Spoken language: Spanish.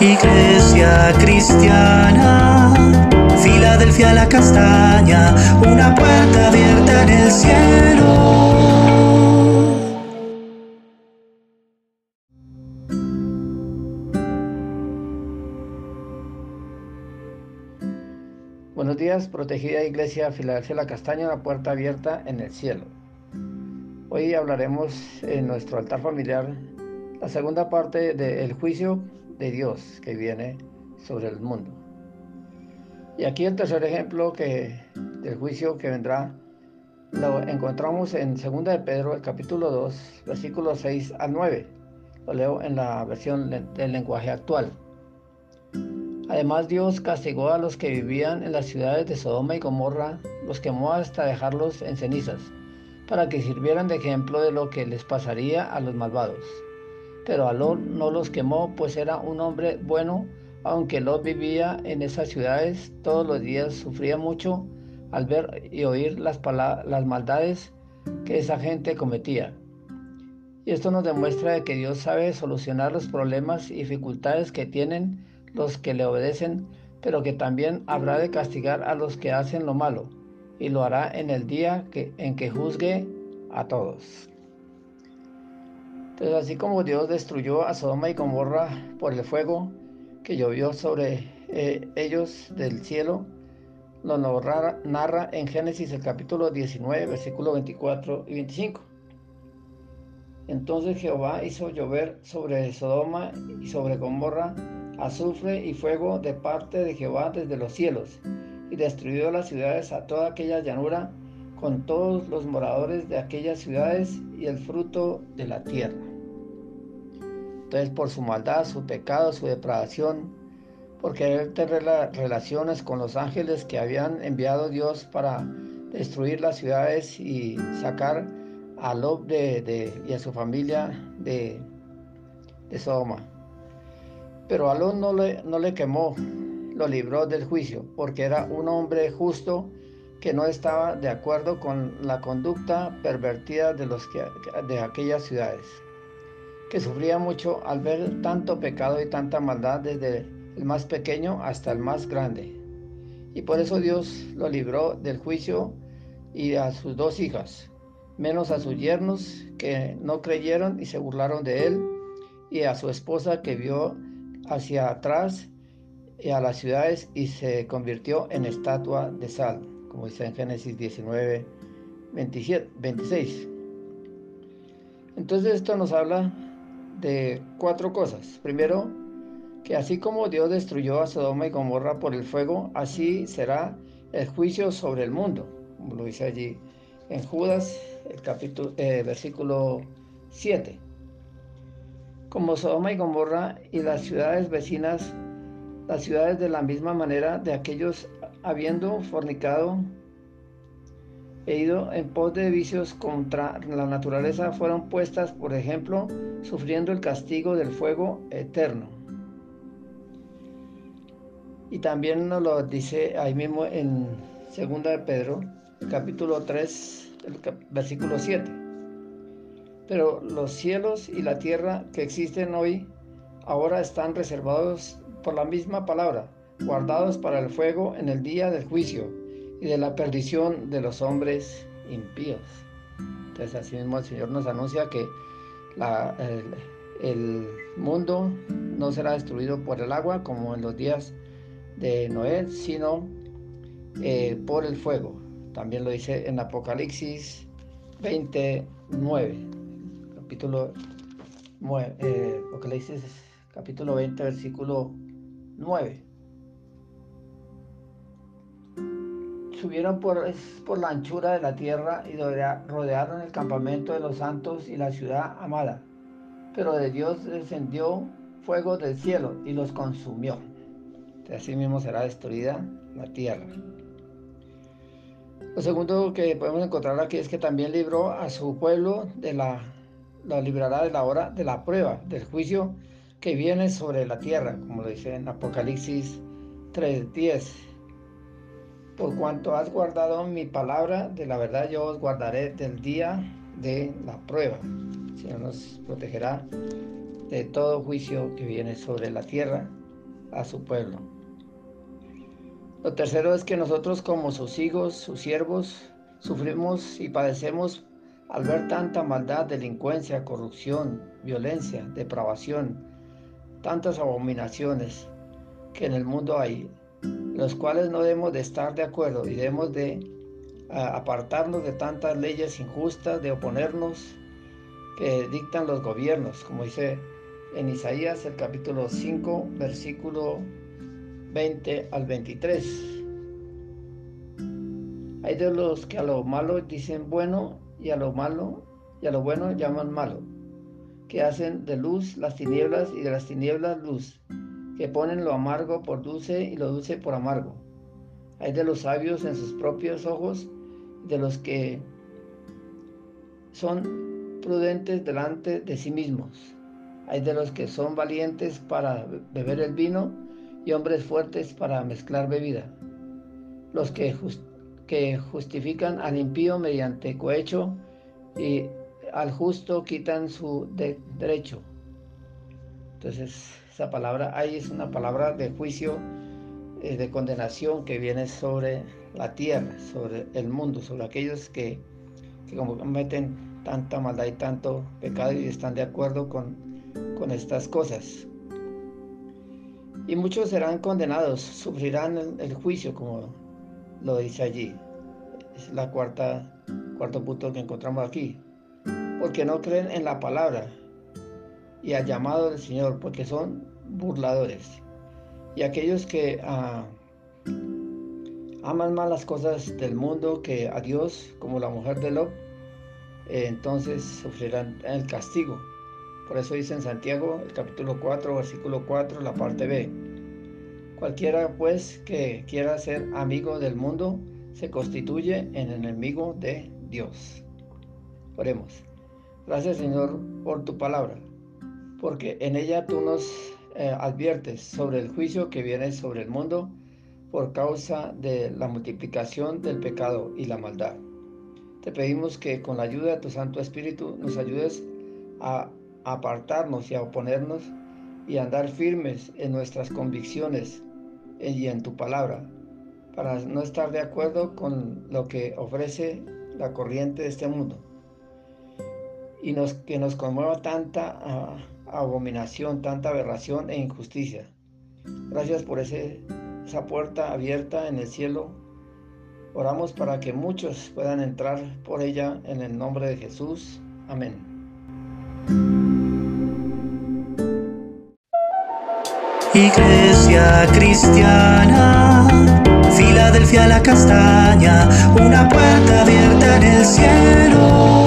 Iglesia cristiana, Filadelfia la castaña, una puerta abierta en el cielo. Buenos días, protegida Iglesia Filadelfia la Castaña, una puerta abierta en el cielo. Hoy hablaremos en nuestro altar familiar la segunda parte del juicio de Dios que viene sobre el mundo. Y aquí el tercer ejemplo que, del juicio que vendrá lo encontramos en 2 de Pedro, el capítulo 2, versículos 6 al 9. Lo leo en la versión del lenguaje actual. Además Dios castigó a los que vivían en las ciudades de Sodoma y Gomorra, los quemó hasta dejarlos en cenizas, para que sirvieran de ejemplo de lo que les pasaría a los malvados. Pero Lot no los quemó, pues era un hombre bueno, aunque Lot vivía en esas ciudades, todos los días sufría mucho al ver y oír las, las maldades que esa gente cometía. Y esto nos demuestra que Dios sabe solucionar los problemas y dificultades que tienen los que le obedecen, pero que también habrá de castigar a los que hacen lo malo, y lo hará en el día que, en que juzgue a todos. Entonces, así como Dios destruyó a Sodoma y Gomorra por el fuego que llovió sobre eh, ellos del cielo, lo narra, narra en Génesis el capítulo 19, versículos 24 y 25. Entonces Jehová hizo llover sobre Sodoma y sobre Gomorra azufre y fuego de parte de Jehová desde los cielos, y destruyó las ciudades a toda aquella llanura con todos los moradores de aquellas ciudades y el fruto de la tierra. Entonces por su maldad, su pecado, su depravación, por querer tener relaciones con los ángeles que habían enviado Dios para destruir las ciudades y sacar a Lob de, y a su familia de, Sodoma. Pero Alón no le, no le quemó, lo libró del juicio, porque era un hombre justo que no estaba de acuerdo con la conducta pervertida de, los de aquellas ciudades, que sufría mucho al ver tanto pecado y tanta maldad desde el más pequeño hasta el más grande. Y por eso Dios lo libró del juicio y a sus dos hijas, menos a sus yernos que no creyeron y se burlaron de él, y a su esposa que vio hacia atrás y a las ciudades y se convirtió en estatua de sal como dice en Génesis 19, 27, 26. Entonces esto nos habla de cuatro cosas. Primero, que así como Dios destruyó a Sodoma y Gomorra por el fuego, así será el juicio sobre el mundo, como lo dice allí en Judas, el capítulo, eh, versículo 7. Como Sodoma y Gomorra y las ciudades vecinas, las ciudades de la misma manera de aquellos habiendo fornicado e ido en pos de vicios contra la naturaleza, fueron puestas, por ejemplo, sufriendo el castigo del fuego eterno. Y también nos lo dice ahí mismo en 2 de Pedro, capítulo 3, el versículo 7. Pero los cielos y la tierra que existen hoy ahora están reservados por la misma palabra guardados para el fuego en el día del juicio y de la perdición de los hombres impíos. Entonces así mismo el Señor nos anuncia que el, mundo no será destruido por el agua como en los días de Noé, sino eh, por el fuego. También lo dice en Apocalipsis 29, capítulo, eh, Apocalipsis capítulo 20, versículo 9. Subieron por, por la anchura de la tierra y rodearon el campamento de los santos y la ciudad amada. Pero de Dios descendió fuego del cielo y los consumió. Así mismo será destruida la tierra. Lo segundo que podemos encontrar aquí es que también libró a su pueblo de la, lo librará de la hora de la prueba, del juicio que viene sobre la tierra, como lo dice en Apocalipsis 3.10 por cuanto has guardado mi palabra, de la verdad yo os guardaré del día de la prueba. El Señor nos protegerá de todo juicio que viene sobre la tierra a su pueblo. Lo tercero es que nosotros como sus hijos, sus siervos, sufrimos y padecemos al ver tanta maldad, delincuencia, corrupción, violencia, depravación, tantas abominaciones que en el mundo hay, los cuales no debemos de estar de acuerdo y debemos de apartarnos de tantas leyes injustas, de oponernos que dictan los gobiernos, como dice en Isaías el capítulo 5, versículo 20 al 23. Hay de los que a lo malo dicen bueno y a lo malo y a lo bueno llaman malo, que hacen de luz las tinieblas y de las tinieblas luz, que ponen lo amargo por dulce y lo dulce por amargo. Hay de los sabios en sus propios ojos, de los que son prudentes delante de sí mismos. Hay de los que son valientes para beber el vino y hombres fuertes para mezclar bebida. Los que, justifican al impío mediante cohecho y al justo quitan su derecho. Entonces, esa palabra ahí es una palabra de juicio, eh, de condenación que viene sobre la tierra, sobre el mundo, sobre aquellos que, que cometen tanta maldad y tanto pecado y están de acuerdo con, con estas cosas. Y muchos serán condenados, sufrirán el, juicio, como lo dice allí. Es la cuarta, cuarto punto que encontramos aquí. Porque no creen en la palabra y al llamado del Señor, porque son burladores. Y aquellos que ah, aman más las cosas del mundo que a Dios, como la mujer de Lot, eh, entonces sufrirán el castigo. Por eso dice en Santiago, el capítulo 4, versículo 4, la parte B. Cualquiera pues que quiera ser amigo del mundo se constituye en enemigo de Dios. Oremos. Gracias Señor por tu palabra, porque en ella tú nos eh, adviertes sobre el juicio que viene sobre el mundo por causa de la multiplicación del pecado y la maldad. Te pedimos que con la ayuda de tu Santo Espíritu nos ayudes a apartarnos y a oponernos y andar firmes en nuestras convicciones y en tu palabra, para no estar de acuerdo con lo que ofrece la corriente de este mundo. Y que nos conmueva tanta ah, abominación, tanta aberración e injusticia. Gracias por esa puerta abierta en el cielo. Oramos para que muchos puedan entrar por ella en el nombre de Jesús. Amén. Iglesia cristiana, Filadelfia la castaña, una puerta abierta en el cielo.